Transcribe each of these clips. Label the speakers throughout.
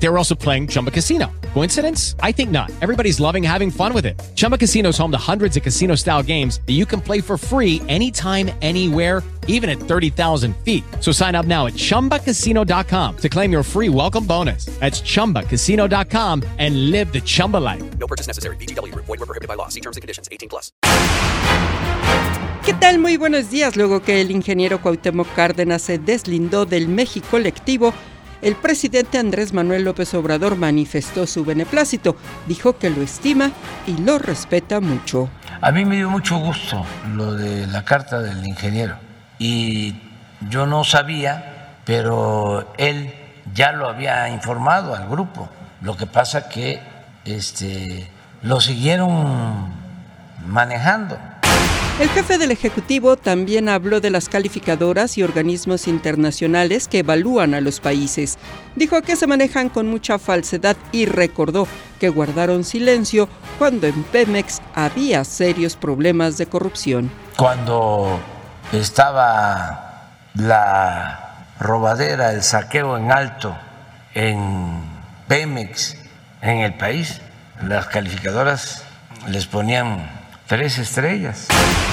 Speaker 1: They were also playing Chumba Casino. Coincidence? I think not. Everybody's loving having fun with it. Chumba Casino is home to hundreds of casino style games that you can play for free anytime, anywhere, even at 30,000 feet. So sign up now at chumbacasino.com to claim your free welcome bonus. That's chumbacasino.com and live the Chumba life.
Speaker 2: No purchase necessary. BGW. Void were prohibited by law. See terms and conditions. 18 plus.
Speaker 3: ¿Qué tal? Muy buenos días. Luego que el ingeniero Cuauhtémoc Cárdenas se deslindó del México colectivo, el presidente Andrés Manuel López Obrador manifestó su beneplácito, dijo que lo estima y lo respeta mucho.
Speaker 4: A mí me dio mucho gusto lo de la carta del ingeniero y yo no sabía, pero él ya lo había informado al grupo. Lo que pasa que este, lo siguieron manejando.
Speaker 3: El jefe del Ejecutivo también habló de las calificadoras y organismos internacionales que evalúan a los países. Dijo que se manejan con mucha falsedad y recordó que guardaron silencio cuando en Pemex había serios problemas de corrupción.
Speaker 4: Cuando estaba la robadera, el saqueo en alto en Pemex, en el país, las calificadoras les ponían tres estrellas.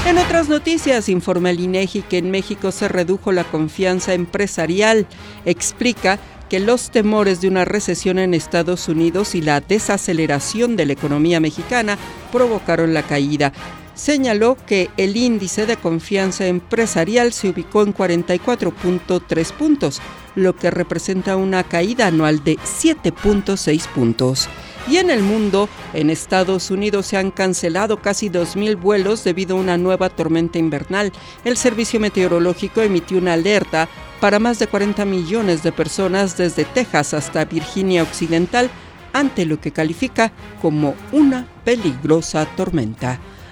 Speaker 3: En otras noticias, informa el INEGI que en México se redujo la confianza empresarial. Explica que los temores de una recesión en Estados Unidos y la desaceleración de la economía mexicana provocaron la caída. Señaló que el índice de confianza empresarial se ubicó en 44.3 puntos, lo que representa una caída anual de 7.6 puntos. Y en el mundo, en Estados Unidos se han cancelado casi 2.000 vuelos debido a una nueva tormenta invernal. El Servicio Meteorológico emitió una alerta para más de 40 millones de personas desde Texas hasta Virginia Occidental ante lo que califica como una peligrosa tormenta.